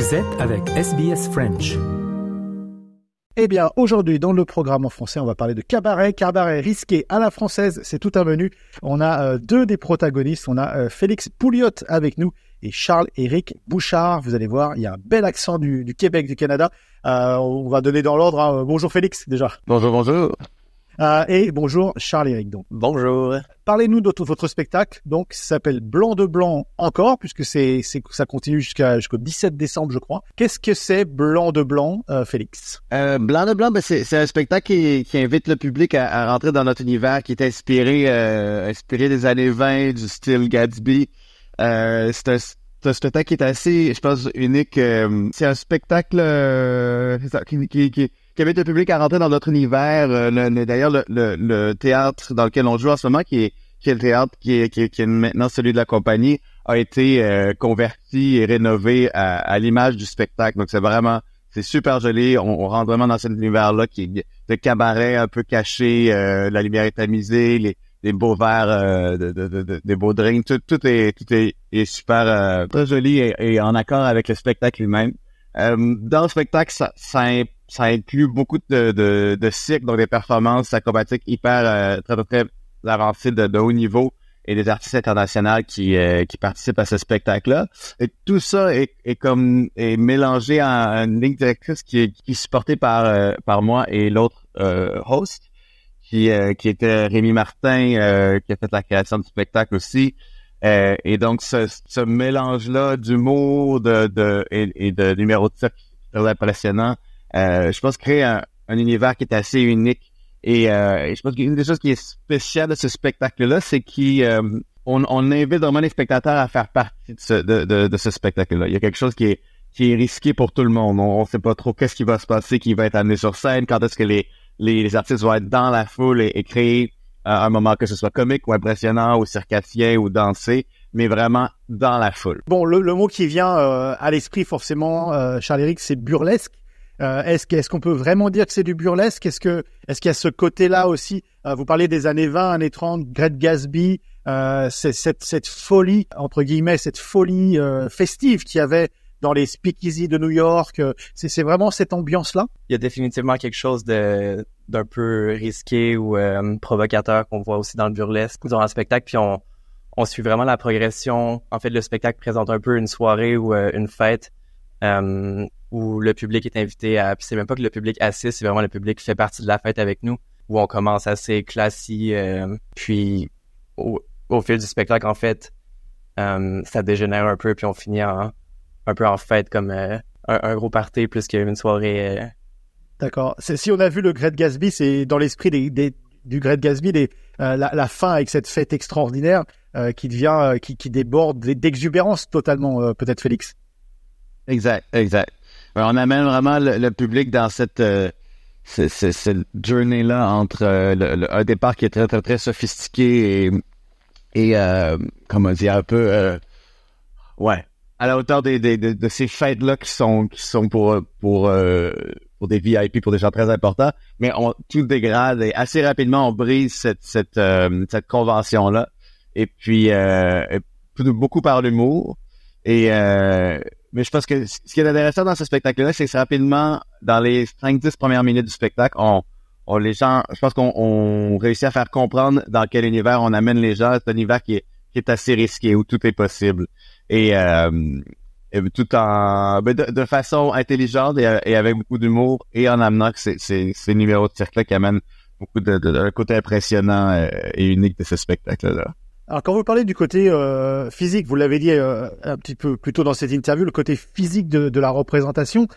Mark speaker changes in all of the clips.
Speaker 1: Vous êtes avec SBS French.
Speaker 2: Eh bien, aujourd'hui, dans le programme en français, on va parler de cabaret. Cabaret risqué à la française, c'est tout un menu. On a euh, deux des protagonistes. On a euh, Félix Pouliot avec nous et Charles-Éric Bouchard. Vous allez voir, il y a un bel accent du, du Québec, du Canada. Euh, on va donner dans l'ordre. hein. Bonjour Félix, déjà.
Speaker 3: Bonjour, bonjour.
Speaker 2: Euh, et bonjour Charles-Éric. Donc,
Speaker 3: Bonjour.
Speaker 2: parlez-nous de votre spectacle. Donc, ça s'appelle Blanc de Blanc encore, puisque c'est, c'est ça continue jusqu'à jusqu'au 17 décembre, je crois. Qu'est-ce que c'est Blanc de Blanc, euh, Félix?
Speaker 3: Euh, Blanc de Blanc, ben c'est, c'est un spectacle qui, qui invite le public à, à rentrer dans notre univers, qui est inspiré, euh, inspiré des années 20, du style Gatsby. Euh, c'est, un, c'est un spectacle qui est assez, je pense, unique. Euh, c'est un spectacle euh, qui, qui, qui, qui invite le public à rentrer dans notre univers. Euh, le- le- d'ailleurs, le, le, le théâtre dans lequel on joue en ce moment, qui est, qui est le théâtre qui est, qui est, qui est maintenant celui de la compagnie, a été euh, converti et rénové à, à l'image du spectacle. Donc, c'est vraiment c'est super joli. On, on rentre vraiment dans cet univers-là qui est de cabaret un peu caché, euh, la lumière est tamisée, les, les beaux verres, euh, de, de- de- de- des beaux drinks, tout, tout est tout est, est super euh, très joli et, et en accord avec le spectacle lui-même. Euh, dans le spectacle, ça, ça, ça inclut beaucoup de, de, de cycles, donc des performances acrobatiques hyper euh, très, très, très avancées de, de haut niveau et des artistes internationaux qui, euh, qui participent à ce spectacle-là. Et tout ça est, est comme est mélangé en une ligne directrice qui est, qui est supportée par euh, par moi et l'autre euh, host, qui euh, qui était Rémi Martin, euh, qui a fait la création du spectacle aussi. Et donc ce, ce mélange-là d'humour de, de et, de numéro de cirque très impressionnant, je pense créer un, un univers qui est assez unique. Et, euh, et je pense qu'une des choses qui est spéciale de ce spectacle-là, c'est qu'on on, on invite vraiment les spectateurs à faire partie de ce, de, de, de ce spectacle-là. Il y a quelque chose qui est, qui est risqué pour tout le monde. On ne sait pas trop qu'est-ce qui va se passer, qui va être amené sur scène, quand est-ce que les, les, les artistes vont être dans la foule et, et créer euh, un moment que ce soit comique ou impressionnant ou circassien ou dansé, mais vraiment dans la foule.
Speaker 2: Bon, le, le mot qui vient euh, à l'esprit forcément, euh, Charles-Éric, c'est burlesque. Euh, est-ce qu'on peut vraiment dire que c'est du burlesque? Est-ce que est-ce qu'il y a ce côté-là aussi? Euh, Vous parlez des années 20, années 30, Greg Gatsby, euh, c'est cette cette folie entre guillemets, cette folie euh, festive qu'il y avait dans les speakeasy de New York. euh, c'est c'est vraiment cette ambiance-là?
Speaker 4: Il y a définitivement quelque chose de d'un peu risqué ou euh, provocateur qu'on voit aussi dans le burlesque durant le spectacle. Puis on, on suit vraiment la progression. En fait, le spectacle présente un peu une soirée ou une fête euh, où le public est invité à... Puis c'est même pas que le public assiste, c'est vraiment le public qui fait partie de la fête avec nous, où on commence assez classique. euh, puis au, fil du spectacle, en fait, euh, ça dégénère un peu, puis on finit en, un peu en fête comme un, gros party plus qu'une soirée...
Speaker 2: D'accord. Si on a vu le Great Gatsby, c'est dans l'esprit des, du Great Gatsby, la, fin avec cette fête extraordinaire qui devient, qui, déborde d'exubérance totalement, peut-être Félix?
Speaker 3: Exact, exact. Ouais, on amène vraiment le, le public dans cette, euh, ce- ce- cette journée-là entre euh, le, le- un départ qui est très, très, très sophistiqué et, et euh, comment dire, un peu, euh, ouais, à la hauteur des, des- de, de ces fêtes-là qui sont, qui sont pour, pour, euh, pour des VIP, pour des gens très importants, mais on tout dégrade et assez rapidement on brise cette, cette, euh, cette convention-là. Et puis, euh, beaucoup par l'humour. Et euh, mais je pense que ce qui est intéressant dans ce spectacle-là, c'est que rapidement, dans les 5-10 premières minutes du spectacle, on, on les gens, je pense qu'on on réussit à faire comprendre dans quel univers on amène les gens. C'est un univers qui est, qui est assez risqué, où tout est possible. Et, euh, tout en ben, de, de façon intelligente et, avec beaucoup d'humour et en amenant que c'est c'est ces numéros de cirque-là qui amènent beaucoup de, de, d'un côté impressionnant euh, et unique de ce spectacle-là.
Speaker 2: Alors quand vous parlez du côté euh, physique, vous l'avez dit euh, un petit peu plus tôt dans cette interview, le côté physique de, de la représentation.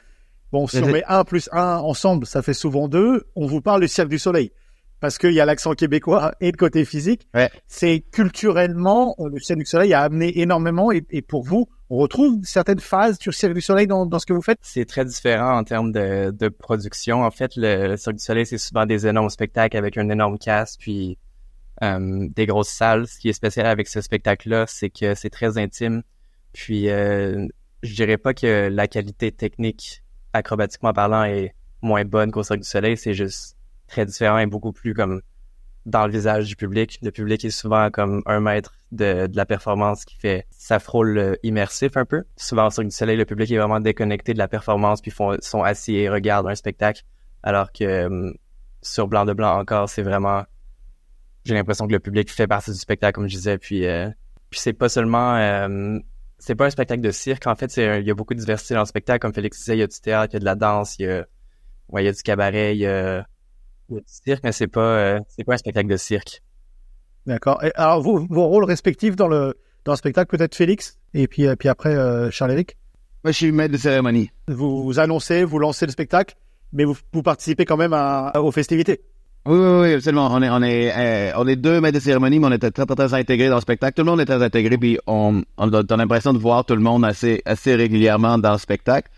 Speaker 2: Bon, si on met un plus un ensemble, ça fait souvent deux. On vous parle du Cirque du Soleil. Parce qu'il y a l'accent québécois et le côté physique.
Speaker 3: Ouais.
Speaker 2: C'est culturellement, euh, le Cirque du Soleil a amené énormément. Et, et pour vous, on retrouve certaines phases du Cirque du Soleil dans, dans ce que vous faites?
Speaker 4: C'est très différent en termes de, de production. En fait, le, le Cirque du Soleil, c'est souvent des énormes spectacles avec un énorme cast, puis des grosses salles. Ce qui est spécial avec ce spectacle-là, c'est que c'est très intime. Puis, euh, je dirais pas que la qualité technique, acrobatiquement parlant, est moins bonne qu'au Cirque du Soleil. C'est juste très différent et beaucoup plus comme dans le visage du public. Le public est souvent comme un maître de, la performance qui fait ça frôle euh, immersif un peu. Souvent sur du soleil, le public est vraiment déconnecté de la performance puis font, sont assis et regardent un spectacle. Alors que euh, sur Blanc de Blanc encore, c'est vraiment j'ai l'impression que le public fait partie du spectacle comme je disais puis euh, puis c'est pas seulement c'est pas un spectacle de cirque en fait, il y a beaucoup de diversité dans le spectacle comme Félix disait, il y a du théâtre, il y a de la danse, il y a ouais, il y a du cabaret, il y a cirque, mais c'est pas, euh, c'est pas un spectacle de cirque.
Speaker 2: D'accord. alors, vous, vos rôles respectifs dans le, dans le spectacle, peut-être Félix, et puis, euh, puis après, euh, Charles-Éric?
Speaker 3: Moi, je suis maître de cérémonie.
Speaker 2: Vous, vous annoncez, vous lancez le spectacle, mais vous, vous participez quand même à, aux festivités.
Speaker 3: Oui, oui, oui, absolument. On est, on est, on est deux maîtres de cérémonie, mais on était très, très, très intégrés dans le spectacle. Tout le monde est très intégré, puis on, on a, l'impression de voir tout le monde assez, assez régulièrement dans le spectacle.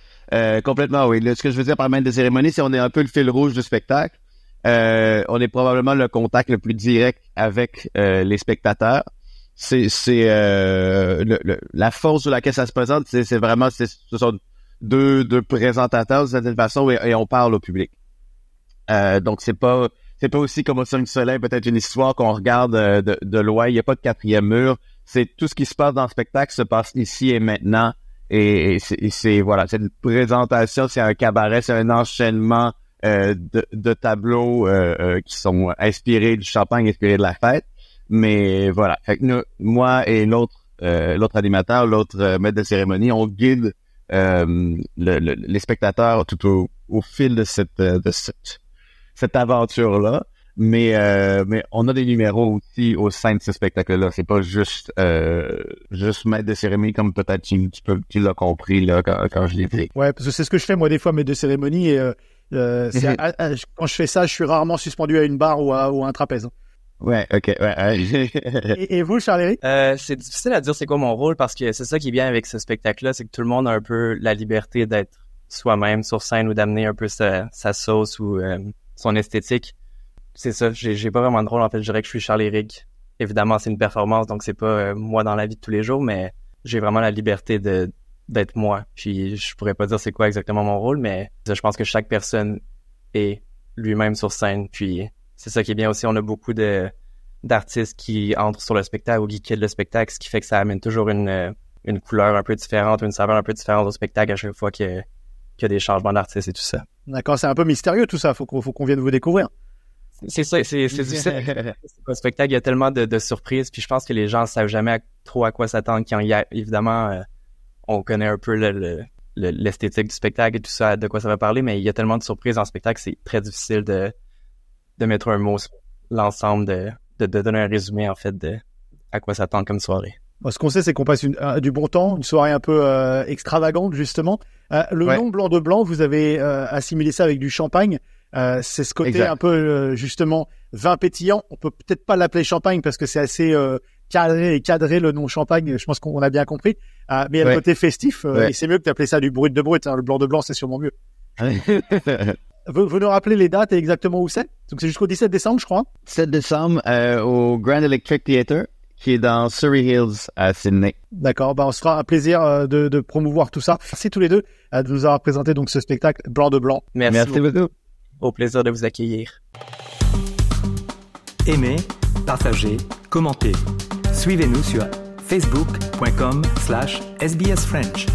Speaker 3: complètement, oui. ce que je veux dire par maître de cérémonie, c'est on est un peu le fil rouge du spectacle. Euh, on est probablement le contact le plus direct avec euh, les spectateurs. C'est c'est euh, la force sur laquelle ça se présente, c'est vraiment ce sont deux deux présentateurs de certaine façon et, on parle au public. donc c'est pas c'est pas aussi comme au Soleil peut-être une histoire qu'on regarde de, de loin. Il n'y a pas de quatrième mur. C'est tout ce qui se passe dans le spectacle se passe ici et maintenant. Et, c'est voilà, c'est une présentation, c'est un cabaret, c'est un enchaînement euh, de, tableaux euh, euh, qui sont inspirés du champagne, inspirés de la fête. Mais voilà, fait que nous, moi et l'autre animateur, l'autre maître de cérémonie, on guide les spectateurs tout au, fil de cette de cette, cette aventure là. Mais mais on a des numéros aussi au sein de ce spectacle-là. C'est pas juste juste maître de cérémonie comme peut-être tu, tu, l'as compris là quand, je l'ai dit.
Speaker 2: Ouais, parce que c'est ce que je fais moi des fois maître de cérémonie et euh, quand je fais ça, je suis rarement suspendu à une barre ou à, ou un trapèze.
Speaker 3: Ouais, ok, ouais.
Speaker 2: et, vous, Charles
Speaker 4: euh, C'est difficile à dire c'est quoi mon rôle parce que c'est ça qui est bien avec ce spectacle-là, c'est que tout le monde a un peu la liberté d'être soi-même sur scène ou d'amener un peu sa, sa sauce ou euh, son esthétique. C'est ça, j'ai pas vraiment de rôle en fait, je dirais que je suis Charles Eric. Évidemment, c'est une performance, donc c'est pas euh, moi dans la vie de tous les jours, mais j'ai vraiment la liberté d'être moi. Puis je pourrais pas dire c'est quoi exactement mon rôle, mais je pense que chaque personne est lui-même sur scène. Puis c'est ça qui est bien aussi. On a beaucoup de d'artistes qui entrent sur le spectacle ou qui quittent le spectacle, ce qui fait que ça amène toujours une, une couleur un peu différente, une saveur un peu différente au spectacle à chaque fois qu'il y, a des changements d'artistes et tout ça.
Speaker 2: D'accord, c'est un peu mystérieux tout ça. Faut qu'on faut qu'on vienne vous découvrir.
Speaker 4: C'est ça, c'est difficile. Au spectacle, il y a tellement de, de, surprises, puis je pense que les gens savent jamais trop à quoi s'attendre quand il y a évidemment euh, on connaît un peu l'esthétique du spectacle et tout ça, de quoi ça va parler, mais il y a tellement de surprises en spectacle, c'est très difficile de, de mettre un mot sur l'ensemble, de, de, donner un résumé, en fait, de à quoi s'attendre comme soirée.
Speaker 2: Ce qu'on sait, c'est qu'on passe du bon temps, une soirée un peu euh, extravagante, justement. Euh, le nom blanc de blanc, vous avez euh, assimilé ça avec du champagne. c'est ce côté un peu, justement, vin pétillant. On peut peut-être pas l'appeler champagne parce que c'est assez cadré et cadré le nom champagne. Je pense qu'on a bien compris. Mais il y a le côté festif. Euh, et c'est mieux que d'appeler ça du brut de brut. Hein. Le blanc de blanc, c'est sûrement mieux. vous, vous, nous rappelez les dates et exactement où c'est? Donc c'est jusqu'au 17 décembre, je crois.
Speaker 3: 7 décembre euh, au Grand Electric Theatre qui est dans Surrey Hills à Sydney.
Speaker 2: D'accord, bah on se fera un plaisir euh, de, de, promouvoir tout ça. Merci tous les deux de nous avoir présenté donc ce spectacle Blanc de Blanc.
Speaker 4: Merci, Merci beaucoup. Au plaisir de vous accueillir.
Speaker 1: Aimez, partagez, commentez. Suivez-nous sur facebook.com slash sbsfrench.